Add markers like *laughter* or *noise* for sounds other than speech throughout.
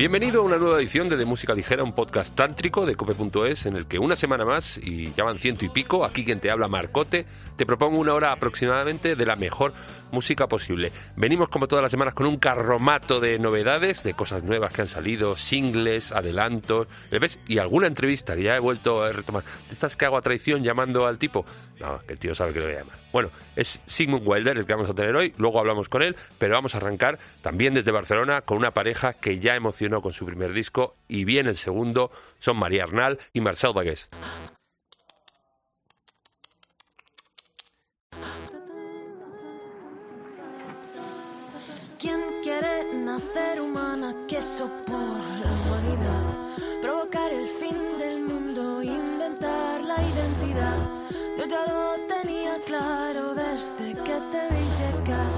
Bienvenido a una nueva edición de De Música Ligera, un podcast tántrico de cope.es en el que una semana más, y ya van ciento y pico, aquí quien te habla Marcote, te propongo una hora aproximadamente de la mejor música posible. Venimos como todas las semanas con un carromato de novedades, de cosas nuevas que han salido, singles, adelantos, ¿ves? Y alguna entrevista que ya he vuelto a retomar. ¿De estas que hago a traición llamando al tipo? No, que el tío sabe que lo voy a llamar. Bueno, es Sigmund Wilder el que vamos a tener hoy, luego hablamos con él, pero vamos a arrancar también desde Barcelona con una pareja que ya emocionó con su primer disco y bien el segundo son María Arnal y Marcel Bagués. ¿Quién quiere nacer humana? Queso por la humanidad. Provocar el fin del mundo, inventar la identidad. Yo ya lo tenía claro desde que te vi llegar.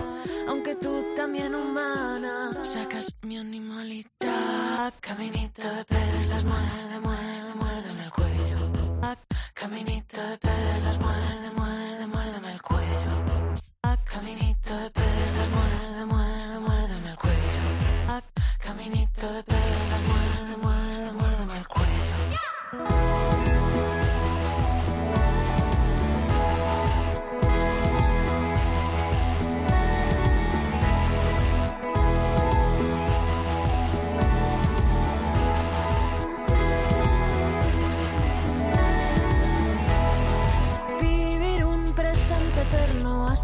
Aunque tú también humana, sacas mi animalidad. Caminito de perlas, muerde, muerde, muérdeme el cuello. Caminito de perlas, muerde, muerde, muérdeme el cuello. Caminito de perlas, muerde, muerde, muérdeme el cuello. Caminito de perlas, muerde, muerde,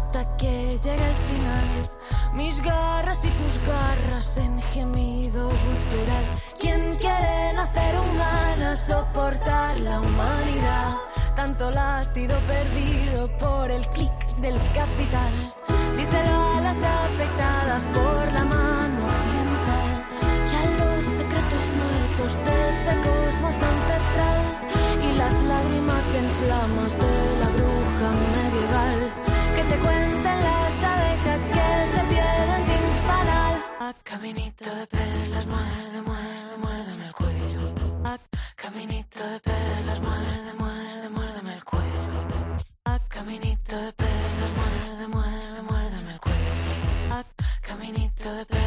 hasta que llegue el final. Mis garras y tus garras en gemido gutural. ¿Quién quiere nacer humana, soportar la humanidad? Tanto latido perdido por el clic del capital. Díselo a las afectadas por la mano occidental y a los secretos muertos de ese cosmos ancestral y las lágrimas en flamas de la caminito de perlas, muerde, muerde, muérdeme el cuello. Caminito de perlas, muerde, muerde, muérdeme el cuello. Caminito de perlas, muerde, muerde, muérdeme el cuello. Caminito de perlas,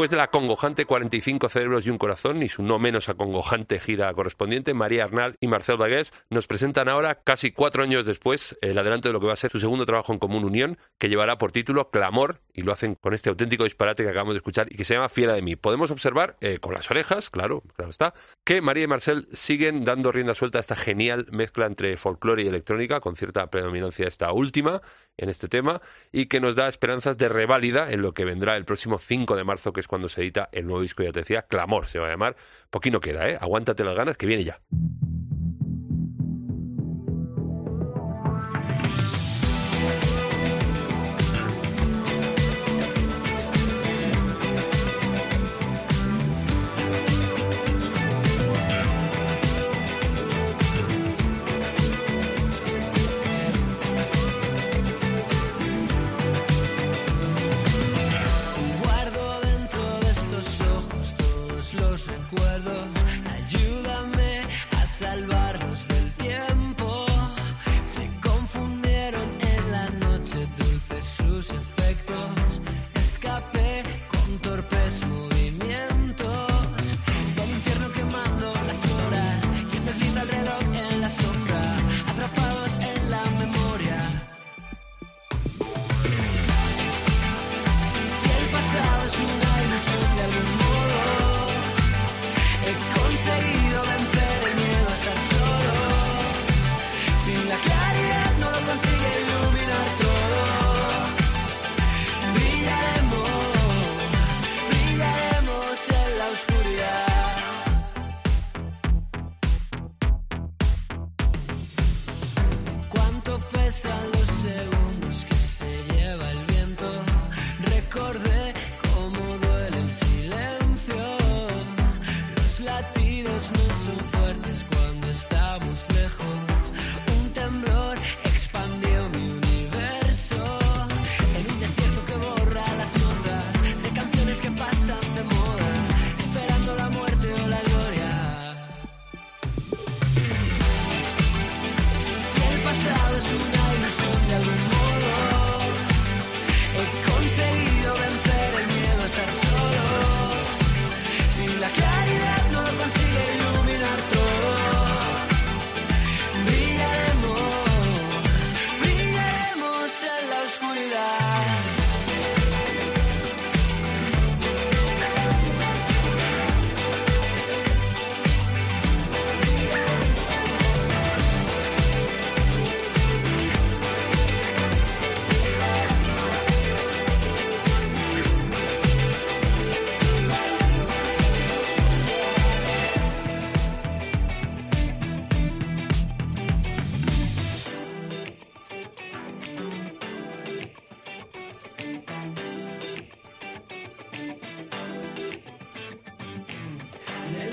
Después de la acongojante 45 cerebros y un corazón y su no menos acongojante gira correspondiente, María Arnal y Marcel Bagués nos presentan ahora, casi cuatro años después, el adelanto de lo que va a ser su segundo trabajo en común unión, que llevará por título Clamor, y lo hacen con este auténtico disparate que acabamos de escuchar y que se llama Fiera de mí. Podemos observar, eh, con las orejas, claro, claro está, que María y Marcel siguen dando rienda suelta a esta genial mezcla entre folclore y electrónica, con cierta predominancia esta última en este tema, y que nos da esperanzas de reválida en lo que vendrá el próximo 5 de marzo, que es cuando se edita el nuevo disco, ya te decía, Clamor se va a llamar. Poquino queda, ¿eh? Aguántate las ganas, que viene ya.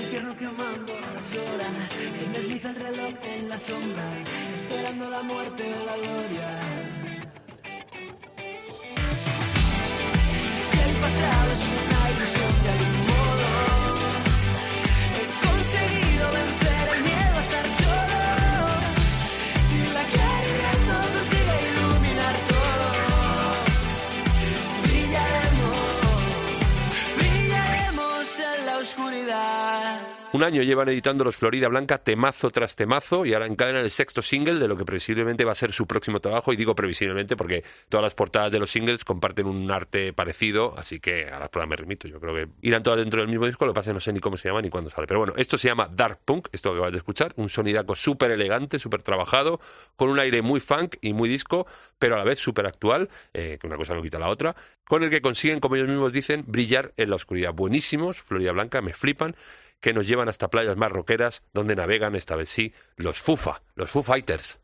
Infierno quemando las horas, que desliza el reloj en la sombra, esperando la muerte o la gloria. Un año llevan editando los Florida Blanca temazo tras temazo y ahora encadenan el sexto single de lo que previsiblemente va a ser su próximo trabajo. Y digo previsiblemente porque todas las portadas de los singles comparten un arte parecido, así que a las pruebas me remito. Yo creo que irán todas dentro del mismo disco, lo que pasa no sé ni cómo se llama ni cuándo sale. Pero bueno, esto se llama Dark Punk, esto que acabas de escuchar, un sonidaco súper elegante, súper trabajado, con un aire muy funk y muy disco, pero a la vez súper actual, eh, que una cosa no quita la otra, con el que consiguen, como ellos mismos dicen, brillar en la oscuridad. Buenísimos, Florida Blanca, me flipan que nos llevan hasta playas más roqueras donde navegan esta vez sí los FUFA, los Foo Fighters.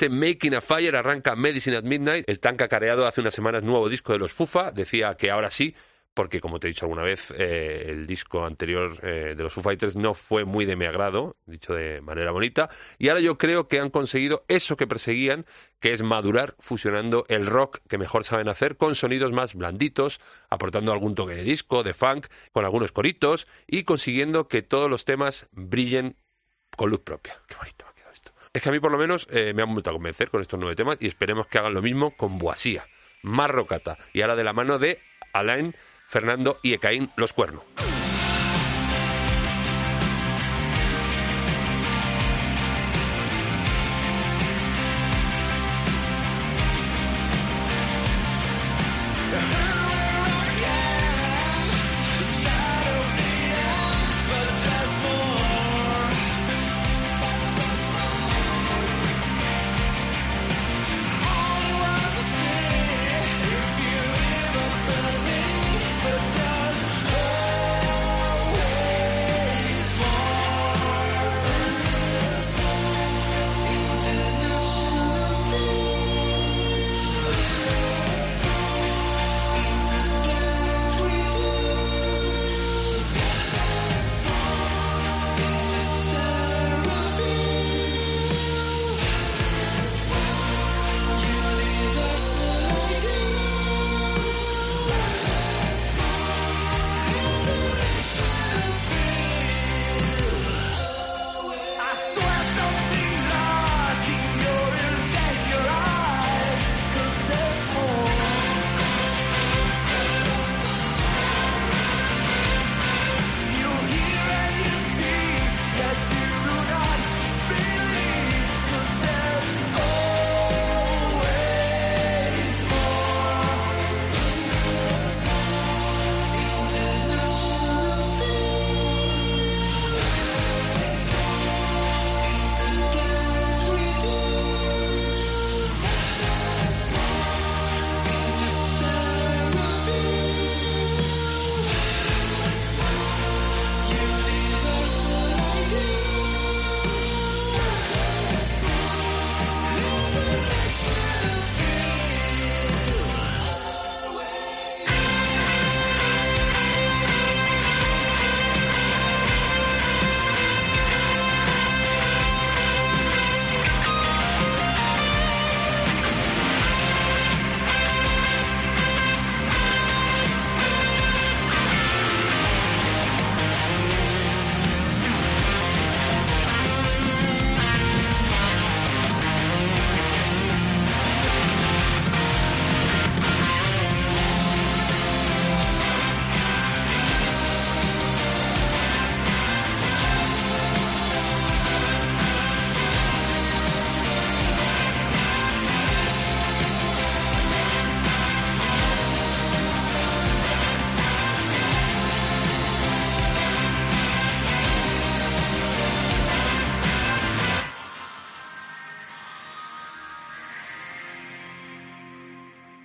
Este Making a Fire arranca Medicine at Midnight. El tan cacareado hace unas semanas nuevo disco de los Fufa. Decía que ahora sí, porque como te he dicho alguna vez, eh, el disco anterior eh, de los Foo Fighters no fue muy de mi agrado, dicho de manera bonita, y ahora yo creo que han conseguido eso que perseguían, que es madurar fusionando el rock que mejor saben hacer con sonidos más blanditos, aportando algún toque de disco, de funk, con algunos coritos y consiguiendo que todos los temas brillen con luz propia. Qué bonito me ha quedado esto. Es que a mí por lo menos eh, me han vuelto a convencer con estos nueve temas y esperemos que hagan lo mismo con Boasía, más rocata y ahora de la mano de Alain Fernando y Ecaín Los Cuernos.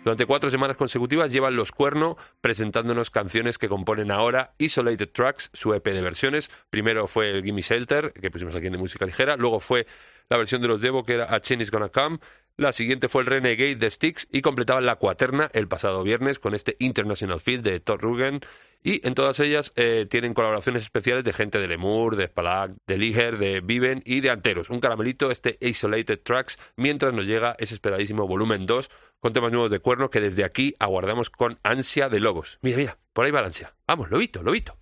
Durante cuatro semanas consecutivas llevan Los Cuerno presentándonos canciones que componen ahora Isolated Tracks, su EP de versiones. Primero fue el Gimme Shelter, que pusimos aquí en de música ligera. Luego fue la versión de los Devo, que era A Chain Is Gonna Come. La siguiente fue el Renegade de Styx y completaban la cuaterna el pasado viernes con este International Field de Todd Rugen. Y en todas ellas eh, tienen colaboraciones especiales de gente de Lemur, de Spalak, de Liger, de Viven y de Anteros. Un caramelito, este Isolated Tracks, mientras nos llega ese esperadísimo volumen 2 con temas nuevos de cuerno que desde aquí aguardamos con ansia de lobos. Mira, mira, por ahí va la ansia. Vamos, lobito, lobito.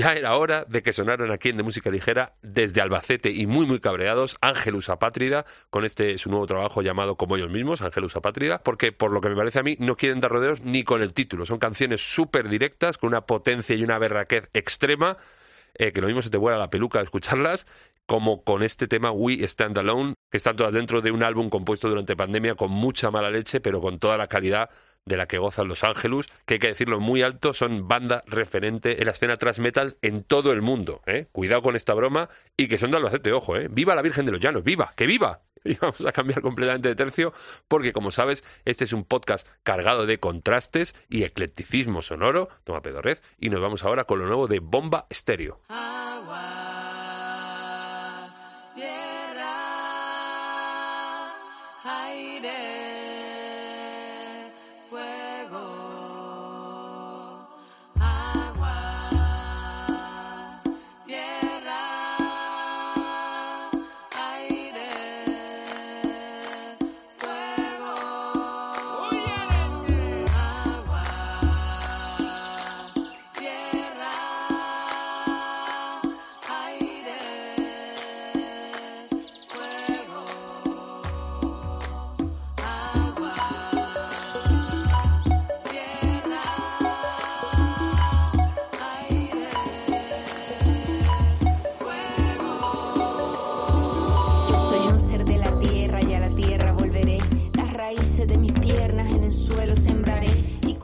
Ya era hora de que sonaran aquí en De Música Ligera desde Albacete y muy muy cabreados Ángelus Apátrida con este su nuevo trabajo llamado como ellos mismos, Ángelus Apátrida, porque por lo que me parece a mí no quieren dar rodeos ni con el título. Son canciones súper directas con una potencia y una berraquez extrema eh, que lo mismo se te vuela la peluca de escucharlas como con este tema We Stand Alone, que están todas dentro de un álbum compuesto durante pandemia con mucha mala leche, pero con toda la calidad de la que gozan Los Ángelus, que hay que decirlo muy alto, son banda referente en la escena thrash metal en todo el mundo. ¿eh? Cuidado con esta broma y que son de Albacete, ojo, ¿eh? ¡Viva la Virgen de los Llanos! ¡Viva! ¡Que viva! *laughs* Y vamos a cambiar completamente de tercio porque, como sabes, este es un podcast cargado de contrastes y eclecticismo sonoro. Toma pedorrez. Y nos vamos ahora con lo nuevo de Bomba Estéreo.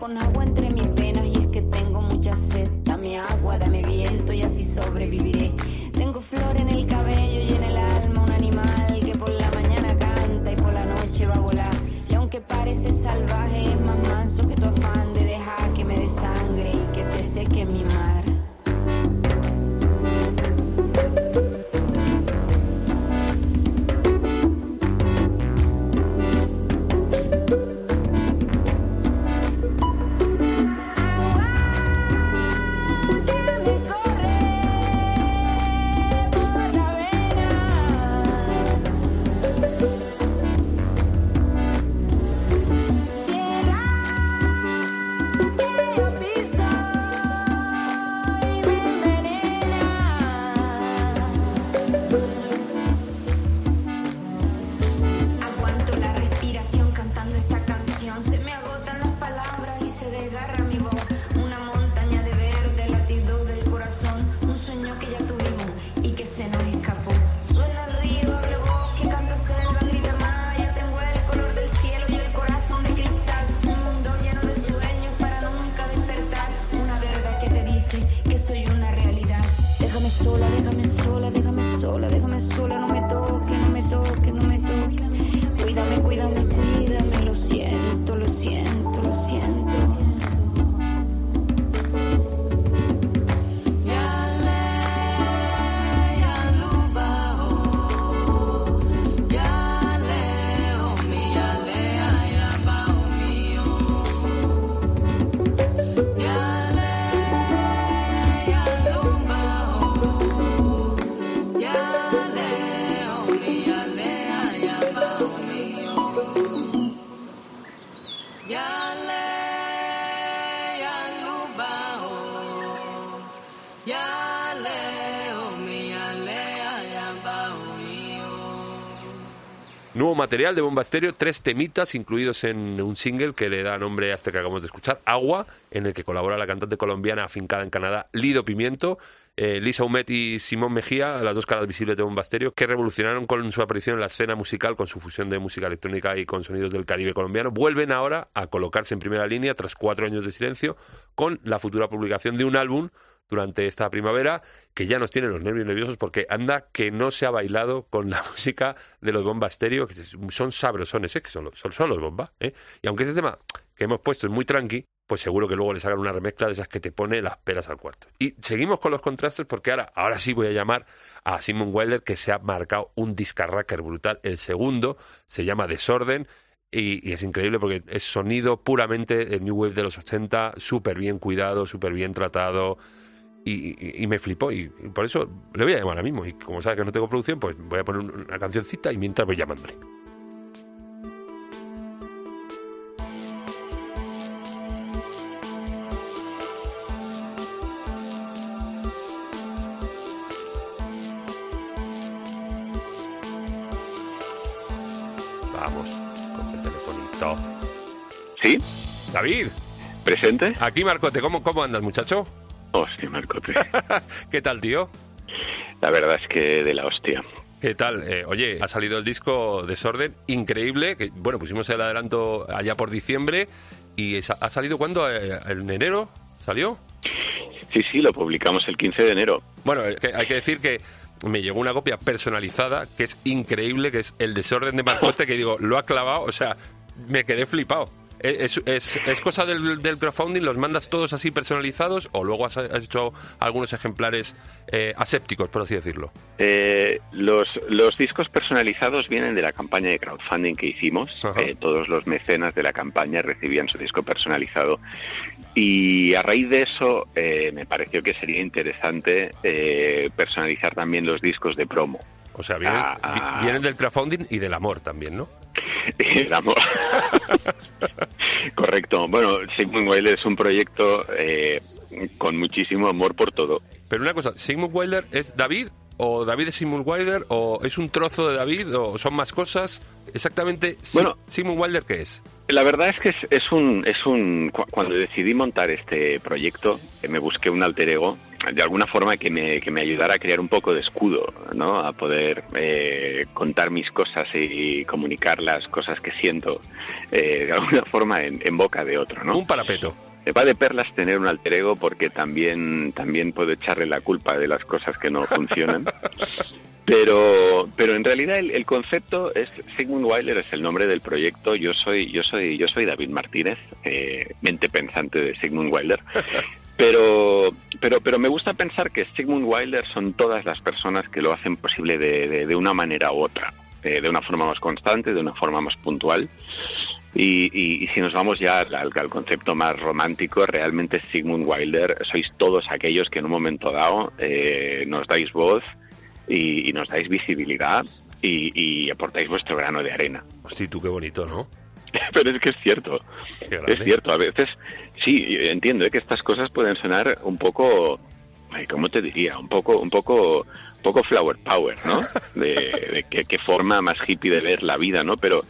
Con agua entre mis venas, y es que tengo mucha sed. Dame agua, dame viento y así sobreviviré. Tengo flor en el cabello y en el alma, un animal que por la mañana canta y por la noche va a volar. Y aunque parece salvaje, material de Bomba tres temitas incluidos en un single que le da nombre a este que acabamos de escuchar, Agua, en el que colabora la cantante colombiana afincada en Canadá, Lido Pimiento, eh, Lisa Humet y Simón Mejía, las dos caras visibles de Bomba que revolucionaron con su aparición en la escena musical con su fusión de música electrónica y con sonidos del Caribe colombiano, vuelven ahora a colocarse en primera línea tras cuatro años de silencio con la futura publicación de un álbum durante esta primavera que ya nos tiene los nervios nerviosos porque anda que no se ha bailado con la *laughs* música de los Bomba Estéreo, que son sabrosones, ¿eh? que son, son, son los Bomba. ¿eh? Y aunque ese tema que hemos puesto es muy tranqui, pues seguro que luego les hagan una remezcla de esas que te pone las peras al cuarto. Y seguimos con los contrastes porque ahora, ahora sí voy a llamar a Simon Wilder que se ha marcado un discarracker brutal. El segundo se llama Desorden y, es increíble porque es sonido puramente el New Wave de los 80, súper bien cuidado, súper bien tratado. Y, me flipó y por eso le voy a llamar ahora mismo y como sabe que no tengo producción pues voy a poner una cancioncita y mientras voy llamándole. Vamos, con el telefonito. ¿Sí? David. ¿Presente? Aquí Marcote, ¿cómo, cómo andas muchacho? Hostia, Marcote. *laughs* ¿Qué tal, tío? La verdad es que de la hostia. ¿Qué tal? Eh, oye, ha salido el disco Desorden, increíble. Que, bueno, pusimos el adelanto allá por diciembre. ¿Y ha salido cuándo? Eh, ¿En enero? ¿Salió? Sí, sí, lo publicamos el 15 de enero. Bueno, eh, hay que decir que me llegó una copia personalizada que es increíble, que es el desorden de Marcote, *laughs* que digo, lo ha clavado, o sea, me quedé flipado. ¿Es, es, es cosa del, del crowdfunding? ¿Los mandas todos así personalizados o luego has, has hecho algunos ejemplares eh, asépticos, por así decirlo? Eh, los, los discos personalizados vienen de la campaña de crowdfunding que hicimos. Eh, todos los mecenas de la campaña recibían su disco personalizado. Y a raíz de eso eh, me pareció que sería interesante eh, personalizar también los discos de promo. O sea, vienen, Ah, ah. vi- vienen del crowdfunding y del amor también, ¿no? *laughs* El amor. Correcto. Bueno, Sigmund Wilder es un proyecto eh, con muchísimo amor por todo. Pero una cosa, ¿Sigmund Wilder es David? ¿O David es Sigmund Wilder? ¿O es un trozo de David? ¿O son más cosas? Exactamente, Bueno. ¿Sigmund Wilder qué es? La verdad es que es, es un, es un cu- cuando decidí montar este proyecto eh, me busqué un alter ego de alguna forma que me, que me ayudara a crear un poco de escudo, ¿no? A poder eh, contar mis cosas y comunicar las cosas que siento eh, de alguna *laughs* forma en, en boca de otro, ¿no? Un parapeto. Me va de perlas tener un alter ego porque también, también puedo echarle la culpa de las cosas que no *laughs* funcionan. Pero, pero en realidad el, el concepto es Sigmund Weiler es el nombre del proyecto. Yo soy, yo soy, yo soy David Martínez, eh, mente pensante de Sigmund Weiler. Pero, pero, pero me gusta pensar que Sigmund Weiler son todas las personas que lo hacen posible de, una manera u otra, eh, de una forma más constante, de una forma más puntual. Y, y- si nos vamos ya al, concepto más romántico, realmente Sigmund Wilder sois todos aquellos que en un momento dado eh, nos dais voz y, nos dais visibilidad y, y aportáis vuestro grano de arena. Hostia, tú qué bonito, ¿no? *laughs* Pero es que es cierto, es cierto. A veces, sí, entiendo ¿eh? que estas cosas pueden sonar un poco, ¿cómo te diría? Un poco, un poco, un poco flower power, ¿no? *laughs* De, de qué, qué forma más hippie de ver la vida, ¿no? Pero,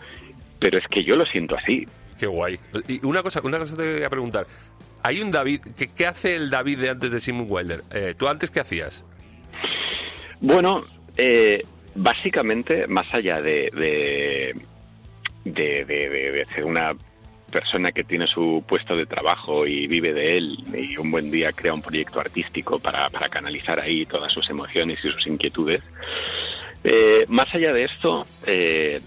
pero es que yo lo siento así. Qué guay. Y una cosa, una cosa te quería preguntar. Hay un David, ¿qué, qué hace el David de antes de Sigmund Wilder? Eh, ¿Tú antes qué hacías? Bueno, eh, básicamente, más allá de, de, de, de- de- de una persona que tiene su puesto de trabajo y vive de él y un buen día crea un proyecto artístico para, para canalizar ahí todas sus emociones y sus inquietudes, eh, más allá de esto, eh,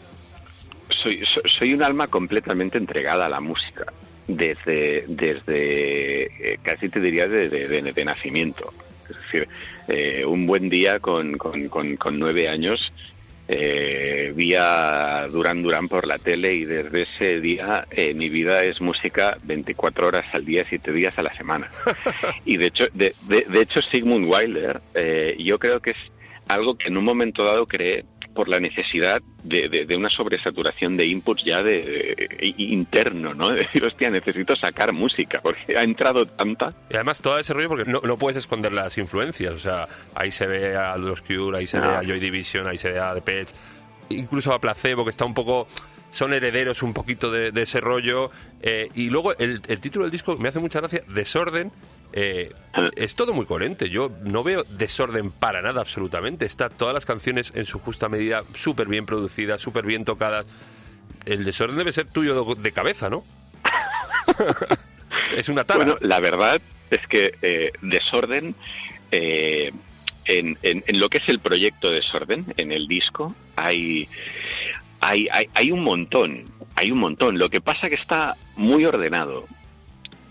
soy, so- soy un alma completamente entregada a la música. Desde, desde eh, casi te diría de, de- nacimiento. Es decir, eh, un buen día con, con- con nueve años eh, vi a Duran Duran por la tele y desde ese día eh, mi vida es música 24 horas al día, 7 días a la semana. *laughs* Y de hecho, de, de- de hecho Sigmund Wilder, eh, yo creo que es algo que en un momento dado creé por la necesidad de, de- de una sobresaturación de inputs ya de, de- interno, ¿no? *laughs* De decir, hostia, necesito sacar música porque ha entrado tanta. Y además todo ese rollo porque no, no puedes esconder las influencias. O sea, ahí se ve a los Cure, ahí se No. ve a Joy Division, ahí se ve a The Pets, incluso a Placebo, que está un poco... Son herederos un poquito de, de ese rollo. Eh, y luego el, el título del disco me hace mucha gracia, Desorden. Eh, es todo muy coherente. Yo no veo desorden para nada, absolutamente. Está todas las canciones en su justa medida, súper bien producidas, súper bien tocadas. El desorden debe ser tuyo de, cabeza, ¿no? *laughs* es una tara. Bueno, la verdad es que eh, Desorden, eh, en, lo que es el proyecto Desorden, en el disco, hay, hay, hay, hay un montón, hay un montón. Lo que pasa que está muy ordenado.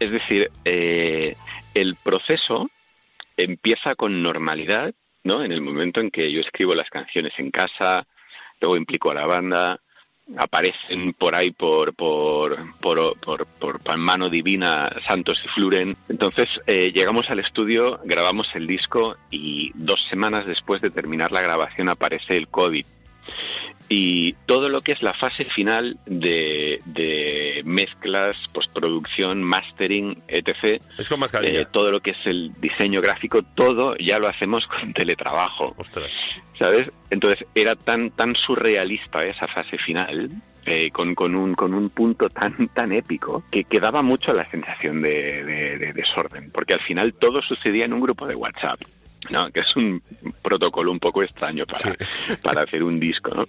Es decir, eh, el proceso empieza con normalidad, ¿no? En el momento en que yo escribo las canciones en casa, luego implico a la banda, aparecen por ahí por por por, por, por, mano divina Santos y Fluren. Entonces eh, llegamos al estudio, grabamos el disco y dos semanas después de terminar la grabación aparece el COVID. Y todo lo que es la fase final de, de mezclas, postproducción, mastering, etc. Es con mascarilla. Eh, todo lo que es el diseño gráfico, todo ya lo hacemos con teletrabajo. Ostras. ¿Sabes? Entonces era tan tan surrealista esa fase final, eh, con, con, un, con un punto tan tan épico, que, que daba mucho la sensación de, de- de desorden, porque al final todo sucedía en un grupo de WhatsApp. ¿No? que es un protocolo un poco extraño para, *laughs* para hacer un disco. ¿no?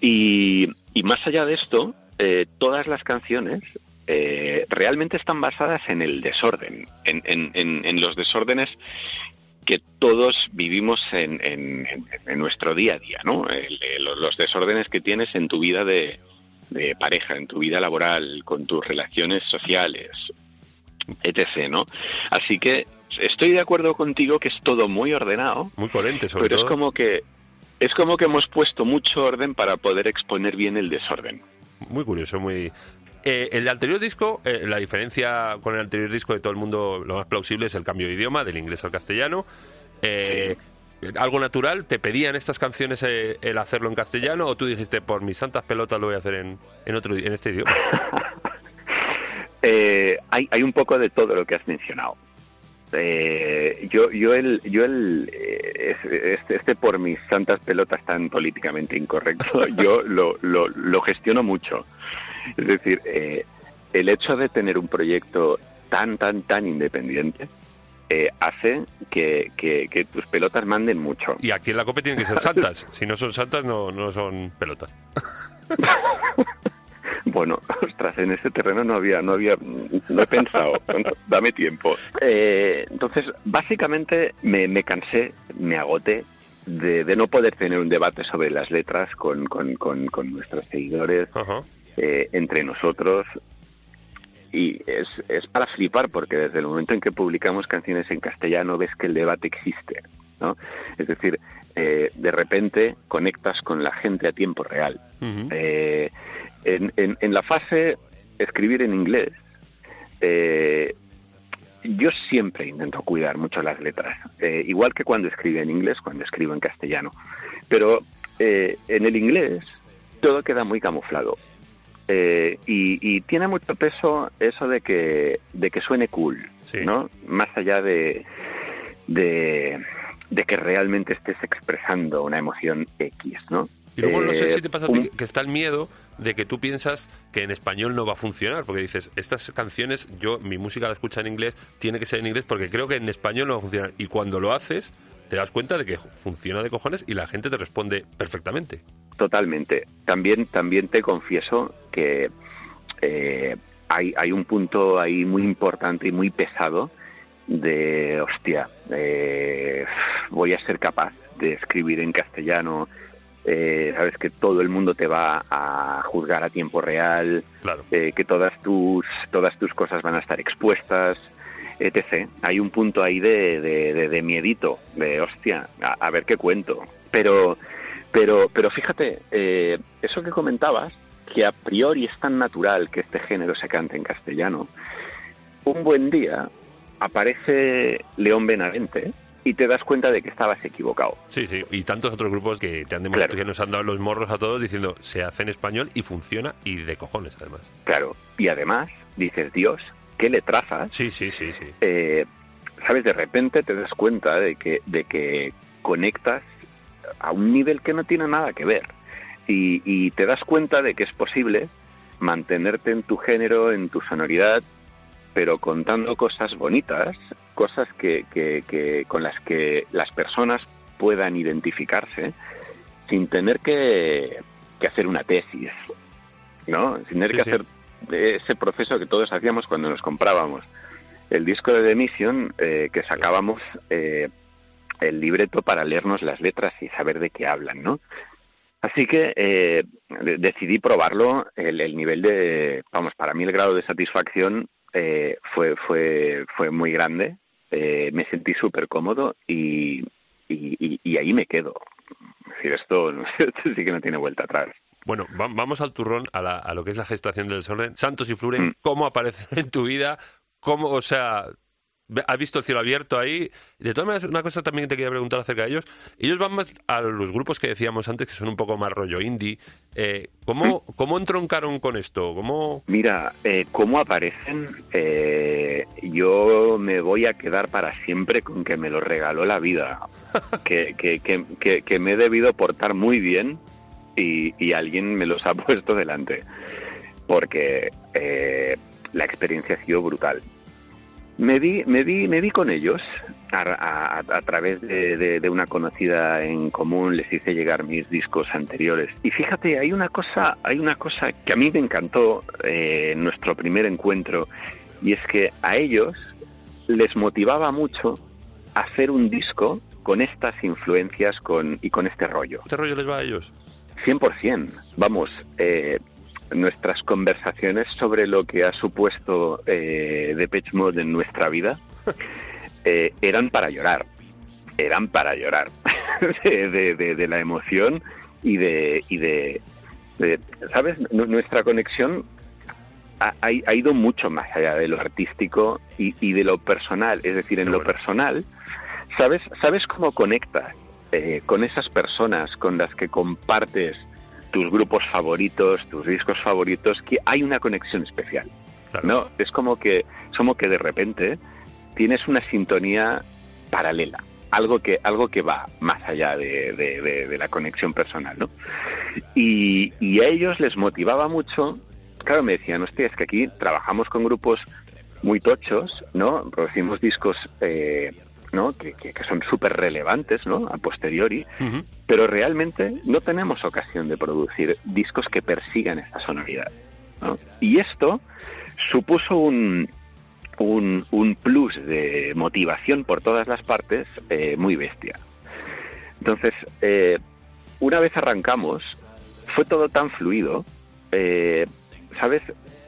Y, y más allá de esto, eh, todas las canciones eh, realmente están basadas en el desorden, en, en, en, en los desórdenes que todos vivimos en, en, en- en nuestro día a día, ¿no? El- el- los desórdenes que tienes en tu vida de, de pareja, en tu vida laboral, con tus relaciones sociales, etc., ¿no? Así que estoy de acuerdo contigo que es todo muy ordenado, Muy coherente, sobre pero todo. es como que es como que hemos puesto mucho orden para poder exponer bien el desorden. Muy curioso, muy... Eh, el anterior disco, eh, la diferencia con el anterior disco de todo el mundo, lo más plausible es el cambio de idioma, del inglés al castellano. Eh, ¿Algo natural? ¿Te pedían estas canciones eh, el hacerlo en castellano o tú dijiste, por mis santas pelotas lo voy a hacer en, en, otro, en este idioma? *laughs* Hay, hay un poco de todo lo que has mencionado. Eh, yo, yo el, yo el, es- este, este por mis santas pelotas tan políticamente incorrecto, *laughs* yo lo, lo, lo gestiono mucho. Es decir, eh, el hecho de tener un proyecto tan, tan, tan independiente eh, hace que, que, que tus pelotas manden mucho. Y aquí en la COPE tienen que ser *laughs* santas. Si no son santas, no, no son pelotas. *laughs* *laughs* Bueno, *laughs* ostras, en ese terreno no había, no había, no he pensado. *laughs* Dame tiempo. Eh, entonces, básicamente me, me cansé, me agoté de, de no poder tener un debate sobre las letras con, con, con, con nuestros seguidores, eh, entre nosotros. Y es, es para flipar, porque desde el momento en que publicamos canciones en castellano ves que el debate existe. ¿No? Es decir, eh, de repente conectas con la gente a tiempo real. Eh, en, en- en la fase escribir en inglés, eh, yo siempre intento cuidar mucho las letras, igual que cuando escribo en inglés, cuando escribo en castellano. Pero en el inglés todo queda muy camuflado. Eh, y, y tiene mucho peso eso de que, de que suene cool, Sí. ¿no? Más allá de, de, de que realmente estés expresando una emoción X, ¿no? Y luego no sé Eh, si te pasa a ti que está el miedo de que tú piensas que en español no va a funcionar, porque dices, estas canciones, yo, mi música la escucha en inglés, tiene que ser en inglés porque creo que en español no va a funcionar. Y cuando lo haces, te das cuenta de que funciona de cojones y la gente te responde perfectamente. Totalmente. También, también te confieso que eh, hay, hay un punto ahí muy importante y muy pesado de, hostia, eh, voy a ser capaz de escribir en castellano. eh, sabes que todo el mundo te va a juzgar a tiempo real, Claro. eh, que todas tus todas tus cosas van a estar expuestas, etc. Hay un punto ahí de, de, de- de miedito, de hostia, a, a ver qué cuento. Pero pero pero fíjate, eh, eso que comentabas, que a priori es tan natural que este género se cante en castellano. Un buen día aparece León Benavente y te das cuenta de que estabas equivocado. Sí, sí. Y tantos otros grupos que te han demostrado Claro. que nos han dado los morros a todos diciendo, se hace en español y funciona y de cojones, además. Claro. Y además dices, Dios, qué le trazas Sí, sí, sí, sí. eh, sabes, de repente te das cuenta de que, de que conectas a un nivel que no tiene nada que ver. Y, y te das cuenta de que es posible mantenerte en tu género, en tu sonoridad, pero contando cosas bonitas, cosas que, que, que- con las que las personas puedan identificarse sin tener que, que hacer una tesis, ¿no? Sin tener Sí, que sí. hacer ese proceso que todos hacíamos cuando nos comprábamos el disco de The Mission, eh, que sacábamos eh, el libreto para leernos las letras y saber de qué hablan, ¿no? Así que eh, de- decidí probarlo. El, el nivel de, vamos, para mí el grado de satisfacción eh, fue, fue, fue muy grande. Eh, me sentí súper cómodo y, y, y- y ahí me quedo. Es decir, esto, *laughs* esto sí que no tiene vuelta atrás. Bueno, va- vamos al turrón, a, la- a lo que es la gestación del desorden. Santos y Fluren, Mm. ¿cómo aparece en tu vida? ¿Cómo, o sea, has visto el cielo abierto ahí. De todas maneras, una cosa también que te quería preguntar acerca de ellos. Ellos van más a los grupos que decíamos antes, que son un poco más rollo indie. Eh, ¿cómo, ¿Cómo entroncaron con esto? ¿Cómo...? Mira, eh, cómo aparecen, eh, yo me voy a quedar para siempre con que me lo regaló la vida, *laughs* que, que, que, que- que me he debido portar muy bien y, y alguien me los ha *laughs* puesto delante, porque eh, la experiencia ha sido brutal. Me vi, me vi, me vi con ellos a, a- a través de, de- de una conocida en común. Les hice llegar mis discos anteriores. Y fíjate, hay una cosa, hay una cosa que a mí me encantó eh, en nuestro primer encuentro y es que a ellos les motivaba mucho hacer un disco con estas influencias con, y con este rollo. ¿Este rollo les va a ellos? 100%. Vamos, eh, nuestras conversaciones sobre lo que ha supuesto eh, Depeche Mode en nuestra vida *laughs* eh, eran para llorar. Eran para llorar *laughs* de, de- de- de la emoción y de, y de, ¿sabes? Nu- Nuestra conexión ha, ido mucho más allá de lo artístico y, y de lo personal. Es decir, en lo personal, ¿sabes, ¿sabes cómo conectas eh, con esas personas con las que compartes tus grupos favoritos, tus discos favoritos, que hay una conexión especial. Claro. ¿no? Es como que, es como que de repente tienes una sintonía paralela, algo que, algo que va más allá de, de- de- de la conexión personal, ¿no? Y, y a ellos les motivaba mucho, claro, me decían, hostia, es que aquí trabajamos con grupos muy tochos, ¿no? Producimos discos, eh, ¿no? Que, que- que son súper relevantes, ¿no? A posteriori, pero realmente no tenemos ocasión de producir discos que persigan esta sonoridad. ¿no? Y esto supuso un, un, un plus de motivación por todas las partes eh, muy bestia. Entonces, eh, una vez arrancamos, fue todo tan fluido, eh, ¿sabes?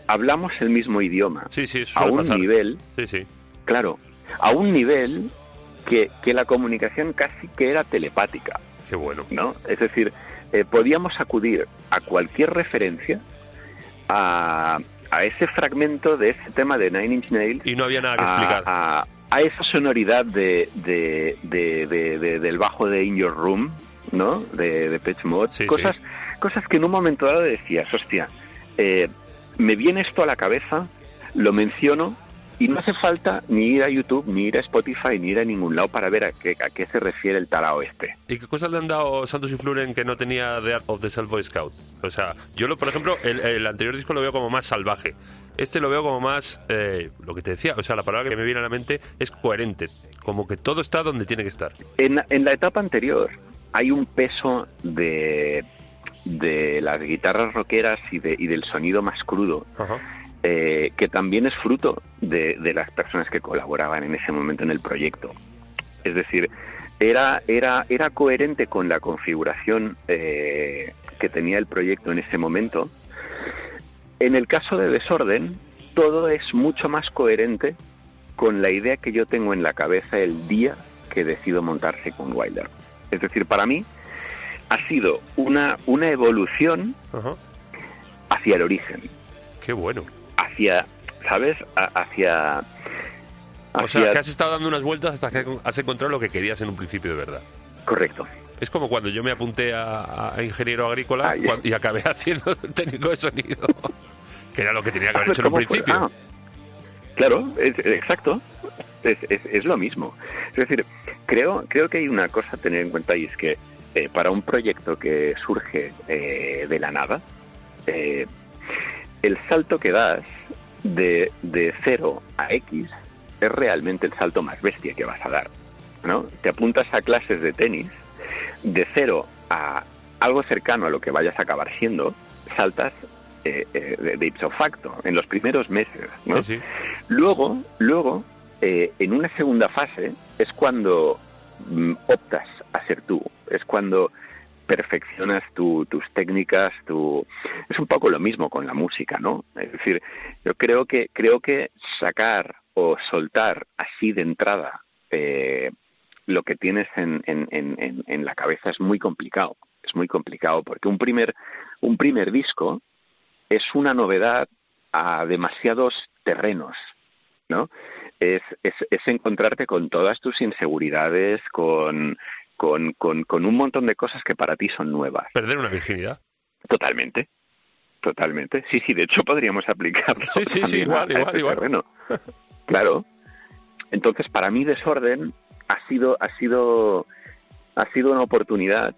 Hablamos el mismo idioma Sí, sí, a un pasar. nivel Sí, sí. Claro, a un nivel que, que la comunicación casi que era telepática, Qué bueno. ¿no? Es decir, eh, podíamos acudir a cualquier referencia a, a ese fragmento de ese tema de Nine Inch Nails, Y no había nada que a, explicar. a- a esa sonoridad de, de- de- de- de- del bajo de In Your Room, ¿no? De, de Pitch Mode, Sí, cosas, cosas que en un momento dado decías, hostia, eh, me viene esto a la cabeza, lo menciono y no hace falta ni ir a YouTube, ni ir a Spotify, ni ir a ningún lado para ver a qué, a qué se refiere el tarao este. ¿Y qué cosas le han dado Santos y Fluren que no tenía The Art of the Self Boy Scout? O sea, yo, lo, por ejemplo, el, el anterior disco lo veo como más salvaje. Este lo veo como más, eh, lo que te decía, o sea, la palabra que me viene a la mente es coherente. Como que todo está donde tiene que estar. En, en la etapa anterior hay un peso de, de las guitarras rockeras y, de, y del sonido más crudo Ajá. Eh, que también es fruto de, de las personas que colaboraban en ese momento en el proyecto. Es decir, era, era, era coherente con la configuración eh, que tenía el proyecto en ese momento. En el caso de Desorden, todo es mucho más coherente con la idea que yo tengo en la cabeza el día que decido montarse con Wilder. Es decir, para mí ha sido una, una evolución hacia el origen Qué bueno. Hacia, ¿sabes? A- hacia... O sea, hacia- que has estado dando unas vueltas hasta que has encontrado lo que querías en un principio de verdad. Correcto. Es como cuando yo me apunté a, a ingeniero agrícola Ay. cuan- y acabé *laughs* haciendo técnico de sonido. que era lo que tenía que haber Ah, hecho en un principio. Ah, claro, es, exacto. Es, es- es lo mismo. Es decir, creo, creo que hay una cosa a tener en cuenta y es que eh, para un proyecto que surge eh, de la nada, eh, el salto que das de, de 0 a X es realmente el salto más bestia que vas a dar. ¿no? Te apuntas a clases de tenis, de 0 a algo cercano a lo que vayas a acabar siendo, saltas eh, eh, de, de ipso facto en los primeros meses. ¿no? Sí, sí. Luego, luego eh, en una segunda fase es cuando mm, optas a ser tú, es cuando perfeccionas tu- tus técnicas, tu es un poco lo mismo con la música, ¿no? Es decir, yo creo que creo que sacar o soltar así de entrada eh, lo que tienes en, en, en, en- la cabeza es muy complicado, es muy complicado porque un primer un primer disco es una novedad a demasiados terrenos, ¿no? es, es, es encontrarte con todas tus inseguridades, con, con, con, con un montón de cosas que para ti son nuevas. Perder una virginidad. Totalmente. Totalmente. Sí, sí, de hecho podríamos aplicarlo. Sí, sí, sí, igual, a- igual, este igual. terreno. Claro. Entonces, para mí desorden ha sido ha sido ha sido una oportunidad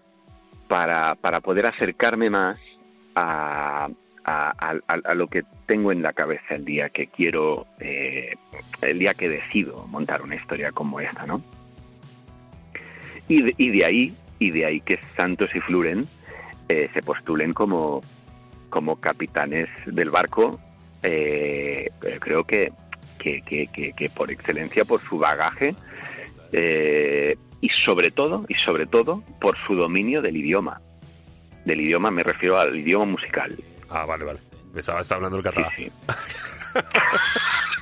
para, para poder acercarme más a, a, a- a- a lo que tengo en la cabeza el día que quiero, eh, el día que decido montar una historia como esta, ¿no? Y de, y de ahí, y de ahí que Santos y Fluren eh, se postulen como, como capitanes del barco, eh, creo que, que, que, que- que por excelencia, por su bagaje eh, y sobre todo, y sobre todo, por su dominio del idioma. Del idioma me refiero al idioma musical. Ah, vale, vale. Estaba, estaba hablando el Sí, catalán. sí. *laughs*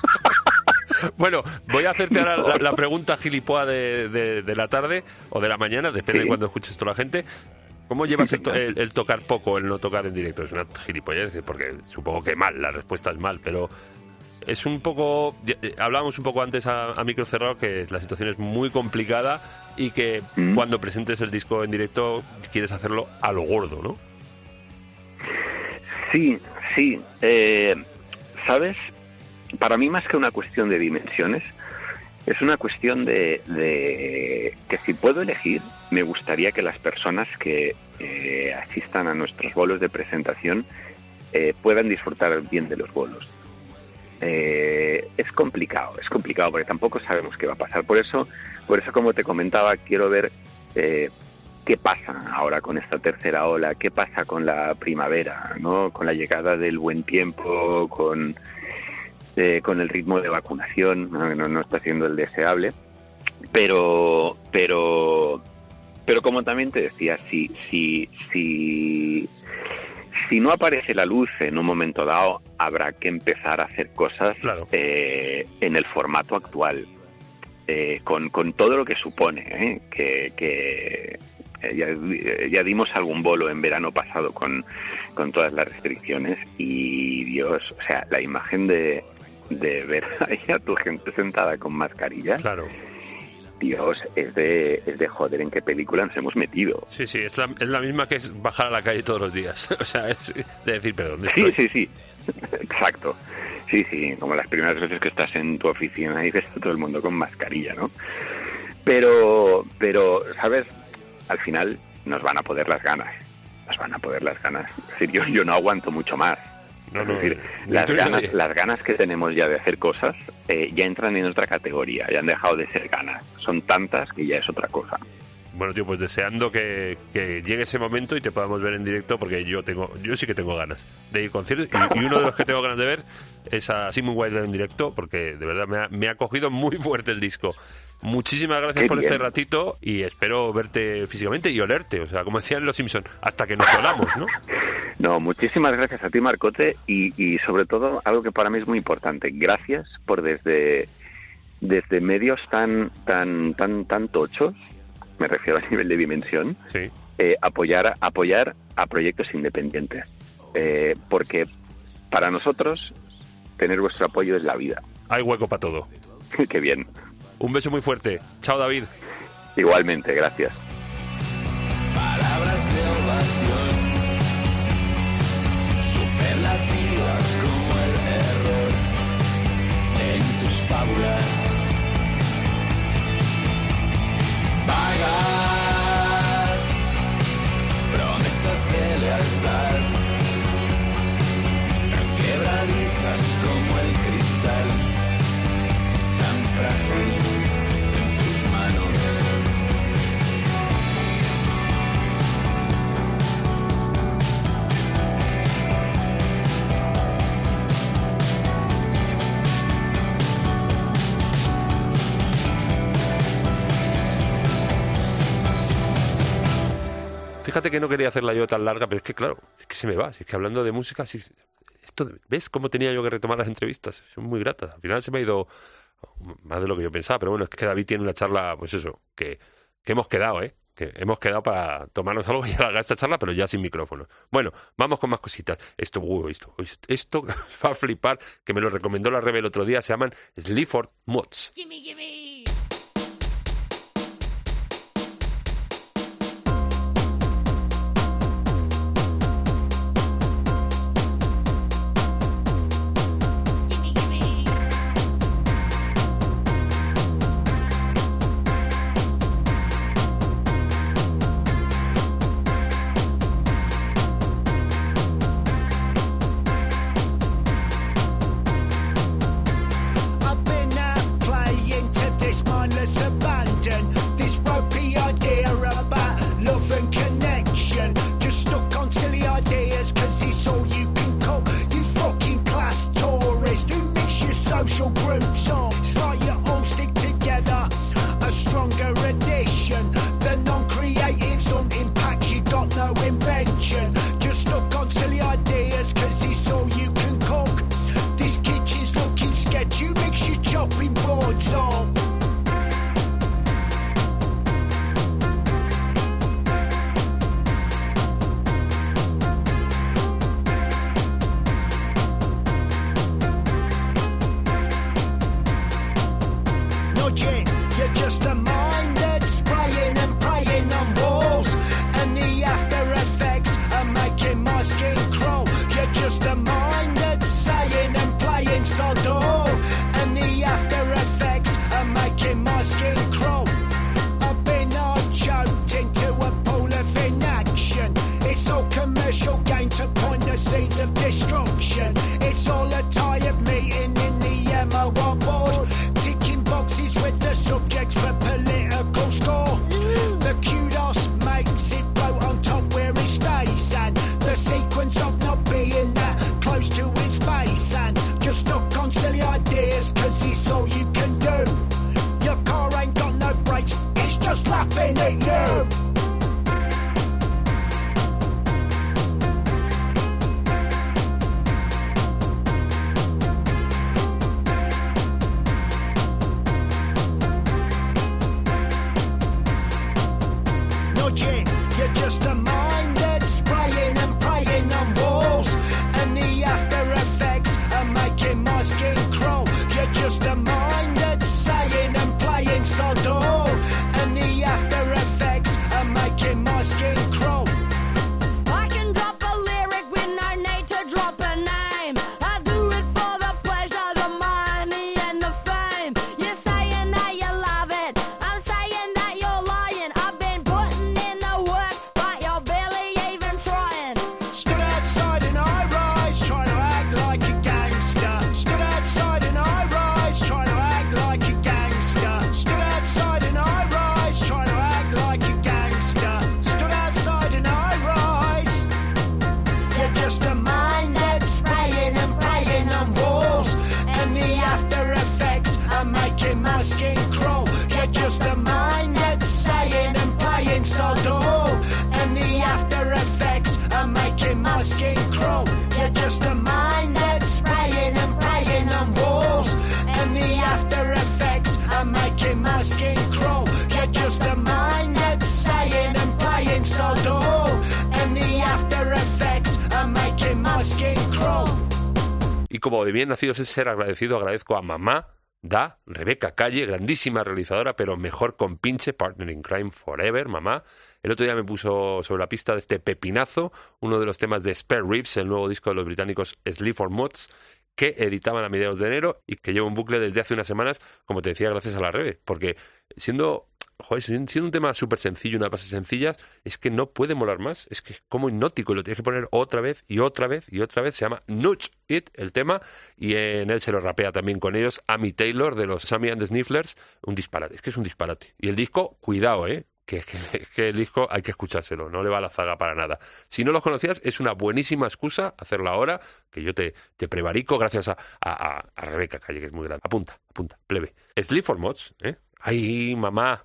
Bueno, voy a hacerte ahora la, la *laughs* pregunta gilipoa de, de- de la tarde o de la mañana, depende de cuando escuches toda la gente. ¿Cómo llevas el, to- el- el tocar poco, el no tocar en directo? Es una gilipollez, porque supongo que mal, la respuesta es mal, pero es un poco... eh, Hablábamos un poco antes a, a micro cerrado que la situación es muy complicada y que Mm. cuando presentes el disco en directo quieres hacerlo a lo gordo, ¿no? Sí, sí. eh, ¿Sabes? Para mí más que una cuestión de dimensiones, es una cuestión de, de que si puedo elegir, me gustaría que las personas que eh, asistan a nuestros bolos de presentación eh, puedan disfrutar bien de los bolos. Eh, es complicado, es complicado porque tampoco sabemos qué va a pasar. Por eso, por eso como te comentaba, quiero ver eh, qué pasa ahora con esta tercera ola, qué pasa con la primavera, ¿no? Con la llegada del buen tiempo, con eh, con el ritmo de vacunación, no, no, no está siendo el deseable, pero pero pero como también te decía, si si si si no aparece la luz en un momento dado, habrá que empezar a hacer cosas Claro. eh, en el formato actual, eh, con, con todo lo que supone, ¿eh? que, que eh, ya, ya dimos algún bolo en verano pasado con, con todas las restricciones y Dios, o sea, la imagen de, de ver *laughs* ahí a tu gente sentada con mascarilla, Claro. Dios, es de, es de joder en qué película nos hemos metido. Sí, sí, es la, es la misma que es bajar a la calle todos los días. *laughs* o sea, es de decir, pero ¿dónde Sí, sí, sí. *laughs* Exacto. Sí, sí, como las primeras veces que estás en tu oficina y ves a todo el mundo con mascarilla, ¿no? Pero, pero, ¿sabes? Al final nos van a poder las ganas. Nos van a poder las ganas. Es decir, yo, yo no aguanto mucho más. No, es decir, las ganas, las ganas que tenemos ya de hacer cosas eh, ya entran en otra categoría, ya han dejado de ser ganas. Son tantas que ya es otra cosa. Bueno, tío, pues deseando que, que llegue ese momento y te podamos ver en directo, porque yo tengo, yo sí que tengo ganas de ir conciertos. Y, y uno de los que tengo ganas de ver es a Simon Wilder en directo, porque de verdad me ha, me ha cogido muy fuerte el disco. Muchísimas gracias Qué por este ratito y espero verte físicamente y olerte. O sea, como decían los Simpson, hasta que nos olamos, ¿no? No, muchísimas gracias a ti, Marcote, y, y sobre todo algo que para mí es muy importante. Gracias por desde desde medios tan tan tan tan tochos, me refiero a nivel de dimensión, Sí. eh, apoyar apoyar a proyectos independientes, Eh, porque para nosotros tener vuestro apoyo es la vida. Hay hueco para todo. *laughs* Qué bien. Un beso muy fuerte. Chao, David. Igualmente, gracias. Fíjate que no quería hacerla yo tan larga, pero es que claro, es que se me va. Es que hablando de música, sí, esto, ¿ves cómo tenía yo que retomar las entrevistas? Son muy gratas. Al final se me ha ido oh, más de lo que yo pensaba, pero bueno, es que David tiene una charla, pues eso, que, que hemos quedado, ¿eh? que hemos quedado para tomarnos algo *laughs* y alargar esta charla, pero ya sin micrófono. Bueno, vamos con más cositas. Esto, uh, esto, esto *laughs* va a flipar, que me lo recomendó la Rebe el otro día, se llaman Sleaford Mods. Gimme, gimme. como de bien nacidos es ser agradecido, agradezco a mamá, da, Rebeca Calle, grandísima realizadora, pero mejor con pinche, Partner in Crime Forever, mamá. El otro día me puso sobre la pista de este pepinazo, uno de los temas de Spare Ribs, el nuevo disco de los británicos Sleep for Mods, que editaban a mediados de enero y que llevo un bucle desde hace unas semanas, como te decía, gracias a la Rebe, porque siendo joder, siendo un tema súper sencillo, una base sencilla, es que no puede molar más. Es que es como hipnótico y lo tienes que poner otra vez y otra vez y otra vez. Se llama Nudge It, el tema, y en él se lo rapea también con ellos Amy Taylor de los Sammy and the Snifflers. Un disparate, es que es un disparate. Y el disco, cuidado, ¿eh? Que, que, *laughs* que, el disco hay que escuchárselo, no le va la zaga para nada. Si no los conocías, es una buenísima excusa hacerlo ahora, que yo te, te prevarico gracias a, a, a Rebeca Calle, que es muy grande. Apunta, apunta, plebe. Sleep for Mods, ¿eh? Ay, mamá,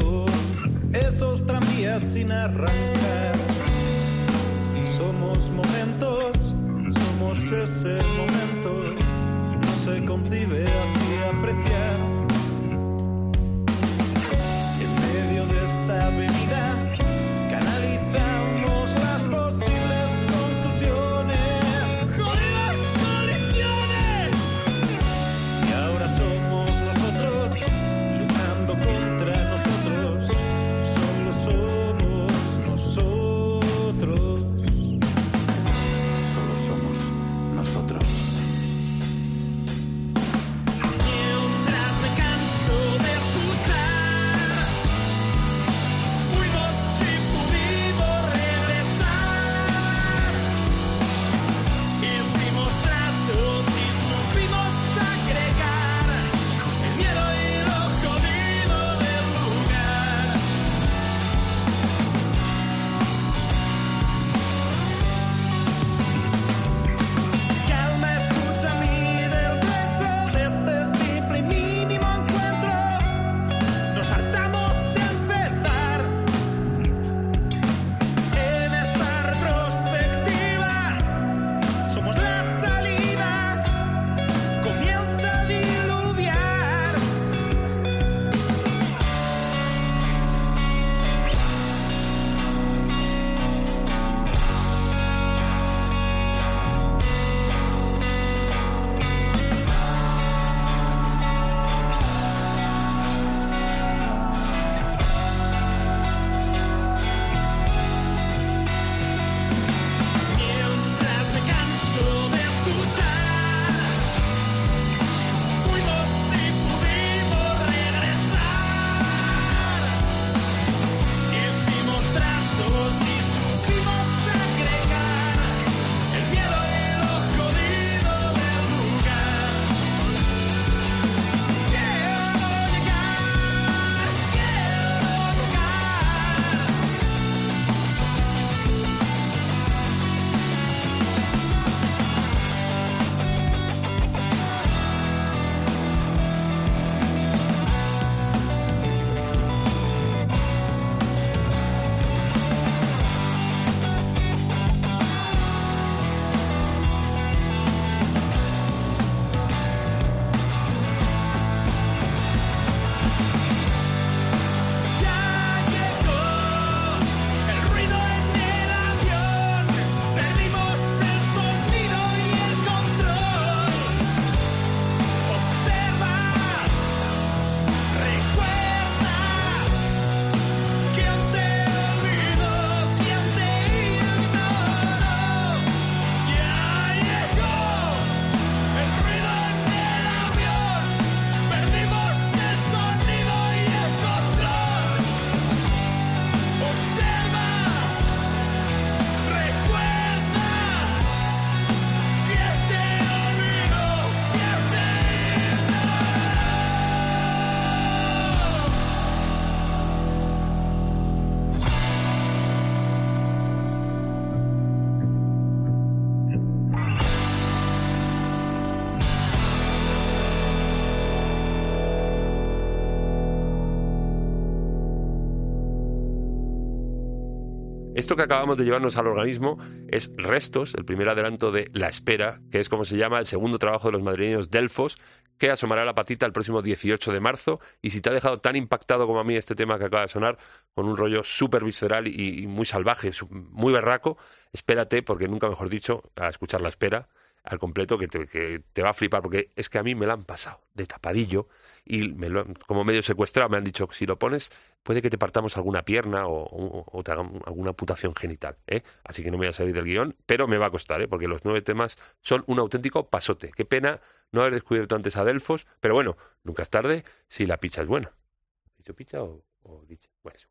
esos tranvías sin arrancar. Somos momentos, somos ese momento, no se concibe así Esto que acabamos de llevarnos al organismo es Restos, el primer adelanto de La Espera, que es como se llama el segundo trabajo de los madrileños Delfos, que asomará la patita el próximo 18 de marzo. Y si te ha dejado tan impactado como a mí este tema que acaba de sonar, con un rollo súper visceral y, y muy salvaje, muy berraco, espérate, porque nunca mejor dicho, a escuchar La Espera al completo, que te, que va a flipar, porque es que a mí me la han pasado de tapadillo y me lo como medio secuestrado me han dicho, si lo pones, puede que te partamos alguna pierna o, te hagan alguna amputación genital. ¿eh? Así que no me voy a salir del guion, pero me va a costar, ¿eh? porque los nueve temas son un auténtico pasote. Qué pena no haber descubierto antes a Delfos, pero bueno, nunca es tarde si la pizza es buena. ¿Dicho pizza o, o dicha? Bueno, es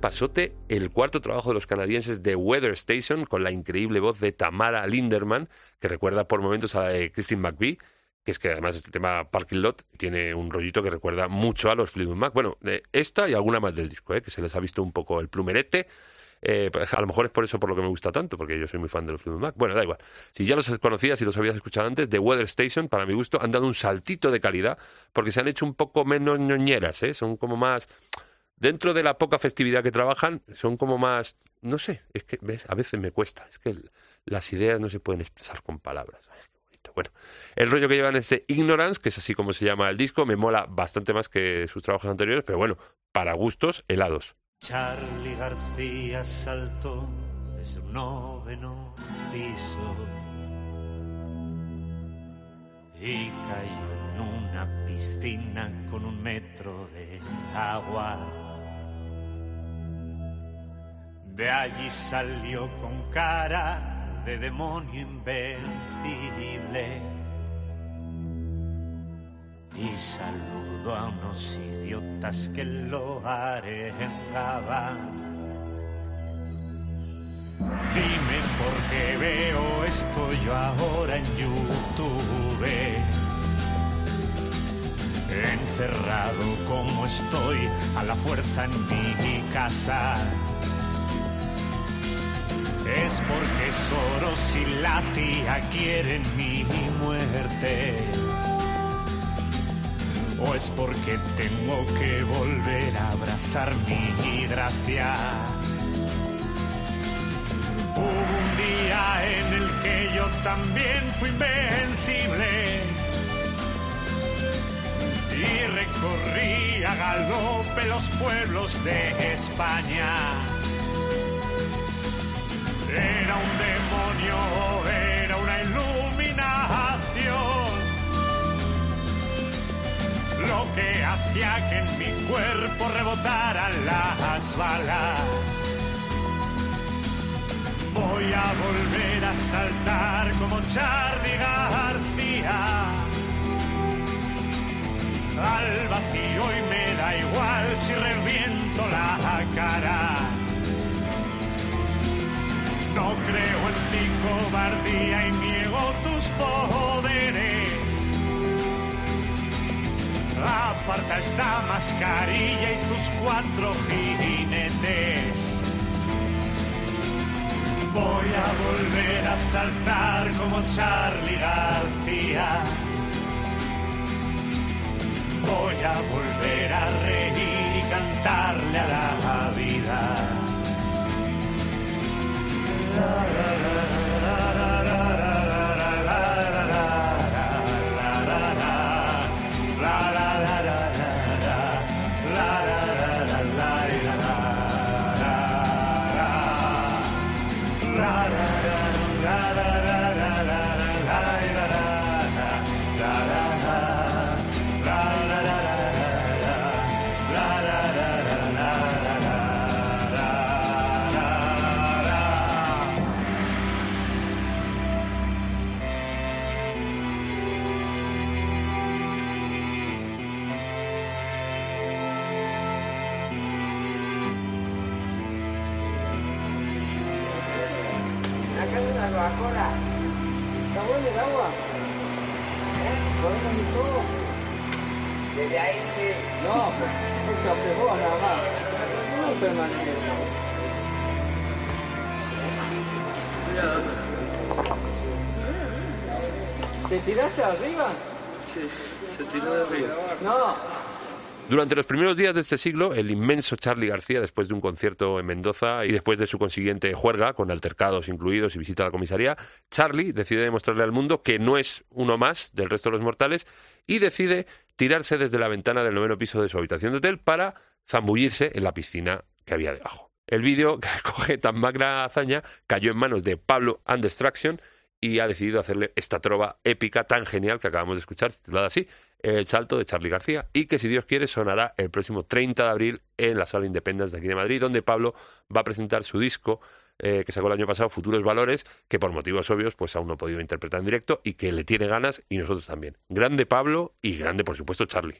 pasote el cuarto trabajo de los canadienses de Weather Station con la increíble voz de Tamara Linderman, que recuerda por momentos a la de Christine McVie, que es que además este tema Parking Lot tiene un rollito que recuerda mucho a los Fleetwood Mac. Bueno, de esta y alguna más del disco, ¿eh? que se les ha visto un poco el plumerete. Eh, pues, a lo mejor es por eso por lo que me gusta tanto, porque yo soy muy fan de los Fleetwood Mac. Bueno, da igual. Si ya los conocías y los habías escuchado antes, The Weather Station, para mi gusto, han dado un saltito de calidad, porque se han hecho un poco menos ñoñeras, ¿eh? son como más... Dentro de la poca festividad que trabajan, son como más... No sé, es que a veces me cuesta. Es que las ideas no se pueden expresar con palabras. Bueno, el rollo que llevan es Ignorance, que es así como se llama el disco, me mola bastante más que sus trabajos anteriores, pero bueno, para gustos helados. Charlie García saltó desde un noveno piso y cayó en una piscina con un metro de agua. De allí salió con cara de demonio invencible y saludó a unos idiotas que lo arengaban. Dime por qué veo esto yo ahora en YouTube. Encerrado como estoy a la fuerza en mi casa. Es porque Soros y la tía quieren mi muerte. ¿O es porque tengo que volver a abrazar mi gracia? Hubo un día en el que yo también fui invencible y recorrí a galope los pueblos de España. Era un demonio, era una iluminación lo que hacía que en mi cuerpo rebotaran las balas. Voy a volver a saltar como Charlie García al vacío y me da igual si reviento la cara. No creo en ti cobardía y niego tus poderes. Aparta esa mascarilla y tus cuatro jinetes. Voy a volver a saltar como Charlie García. Voy a volver a reír y cantarle a la vida. la la la la Desde ahí sí. No, pues es café vos nada más. No permanente. ¿Te tiraste arriba? Sí, se tiró de arriba. No, Durante los primeros días de este siglo, el inmenso Charlie García, después de un concierto en Mendoza y después de su consiguiente juerga, con altercados incluidos y visita a la comisaría, Charlie decide demostrarle al mundo que no es uno más del resto de los mortales y decide tirarse desde la ventana del noveno piso de su habitación de hotel para zambullirse en la piscina que había debajo. El vídeo, que *laughs* recoge tan magna hazaña, cayó en manos de Pablo and Distraction y ha decidido hacerle esta trova épica tan genial que acabamos de escuchar, titulada así, El salto de Charlie García, y que si Dios quiere sonará el próximo 30 de abril en la Sala Independence de aquí de Madrid, donde Pablo va a presentar su disco eh, que sacó el año pasado, Futuros Valores, que por motivos obvios pues aún no ha podido interpretar en directo y que le tiene ganas y nosotros también. Grande Pablo y grande por supuesto Charlie.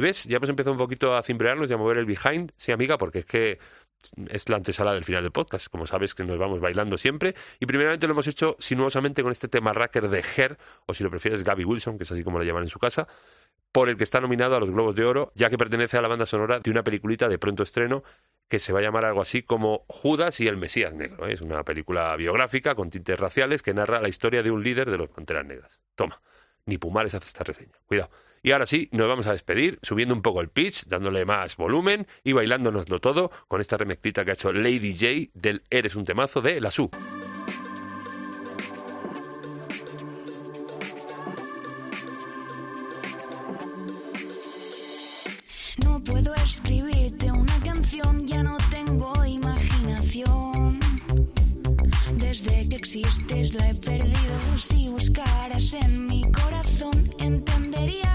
Y ves, ya hemos empezado un poquito a cimbrearnos y a mover el behind, sí, amiga, porque es que es la antesala del final del podcast. Como sabes que nos vamos bailando siempre. Y primeramente lo hemos hecho sinuosamente con este tema racker de Her, o si lo prefieres, Gabby Wilson, que es así como lo llaman en su casa, por el que está nominado a los Globos de Oro, ya que pertenece a la banda sonora de una peliculita de pronto estreno que se va a llamar algo así como Judas y el Mesías Negro. ¿eh? Es una película biográfica con tintes raciales que narra la historia de un líder de los Panteras Negras. Toma, ni Pumares hace esta reseña. Cuidado. Y ahora sí, nos vamos a despedir subiendo un poco el pitch, dándole más volumen y bailándonoslo todo con esta remezclita que ha hecho Lady J del Eres un temazo de La Su. No puedo escribirte una canción, ya no tengo imaginación. Desde que existes la he perdido. Si buscaras en mi corazón, entenderías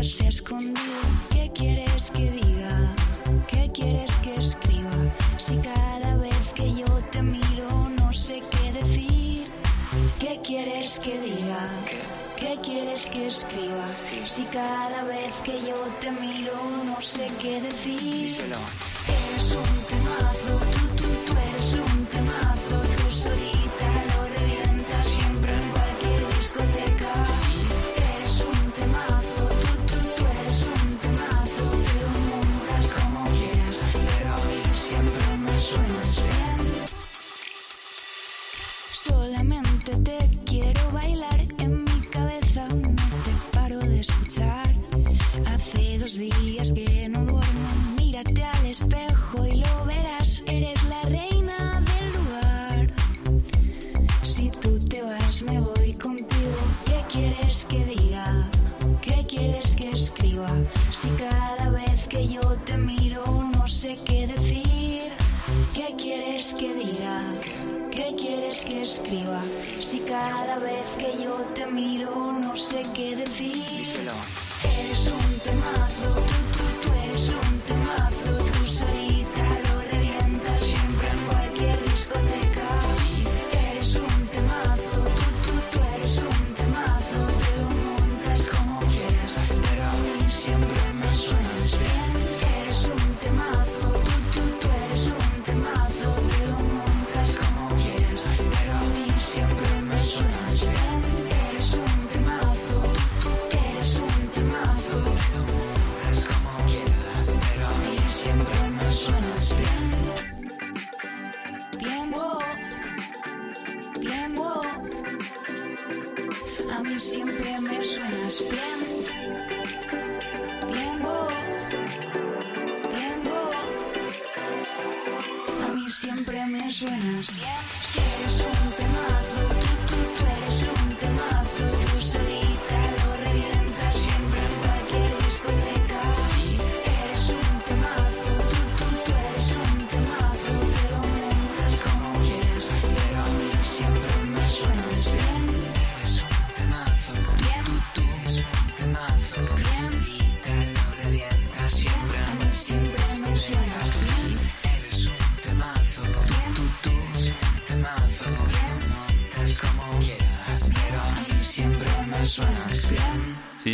escondido. ¿Qué quieres que diga? ¿Qué quieres que escriba? Si cada vez que yo te miro no sé qué decir. ¿Qué quieres que diga? ¿Qué quieres que escriba? Si cada vez que yo te miro no sé qué decir. Eres un temazo,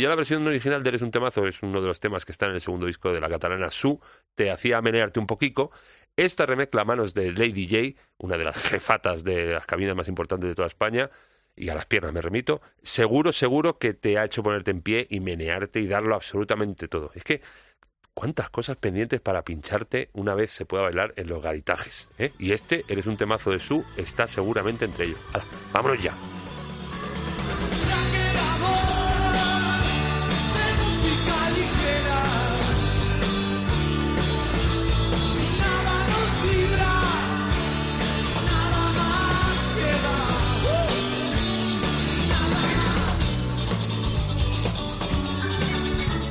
la versión original de Eres un temazo es uno de los temas que están en el segundo disco de la catalana Su, te hacía menearte un poquito, esta remezcla a manos de Lady J, una de las jefatas de las cabinas más importantes de toda España, y a las piernas me remito, seguro, seguro que te ha hecho ponerte en pie y menearte y darlo absolutamente todo. Es que, ¿cuántas cosas pendientes para pincharte una vez se pueda bailar en los garitajes? eh? Y este, Eres un temazo de Su, está seguramente entre ellos. Vámonos ya.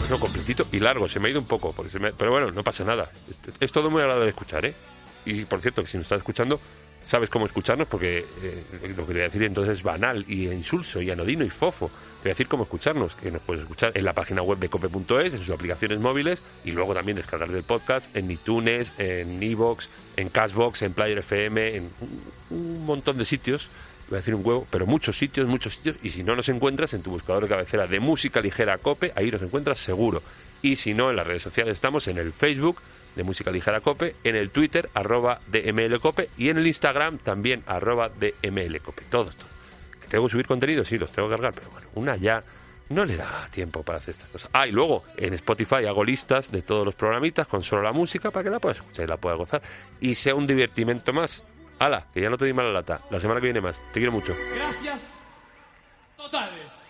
Bueno, completito y largo, se me ha ido un poco, porque se me- pero bueno, no pasa nada. Es, todo muy agradable de escuchar, ¿eh? Y por cierto, que si nos estás escuchando, sabes cómo escucharnos, porque eh, lo que voy a decir entonces es banal y insulso y anodino y fofo. Te voy a decir cómo escucharnos, que nos puedes escuchar en la página web de cope.es, en sus aplicaciones móviles y luego también descargar del podcast en iTunes, en Evox, en Cashbox, en Player FM, en un montón de sitios voy a decir un huevo, pero muchos sitios, muchos sitios, y si no nos encuentras en tu buscador de cabecera de música ligera Cope, ahí nos encuentras seguro. Y si no, en las redes sociales estamos en el Facebook de Música Ligera Cope, en el Twitter, arroba DML Cope, y en el Instagram también, arroba DML Cope. Todo, todo. ¿Que tengo que subir contenido? Sí, los tengo que cargar, pero bueno, una ya no le da tiempo para hacer estas cosas. Ah, y luego en Spotify hago listas de todos los programitas con solo la música para que la puedas escuchar y la puedas gozar. Y sea un divertimento más. Hala, que ya no te di mala lata. La semana que viene más. Te quiero mucho. Gracias totales.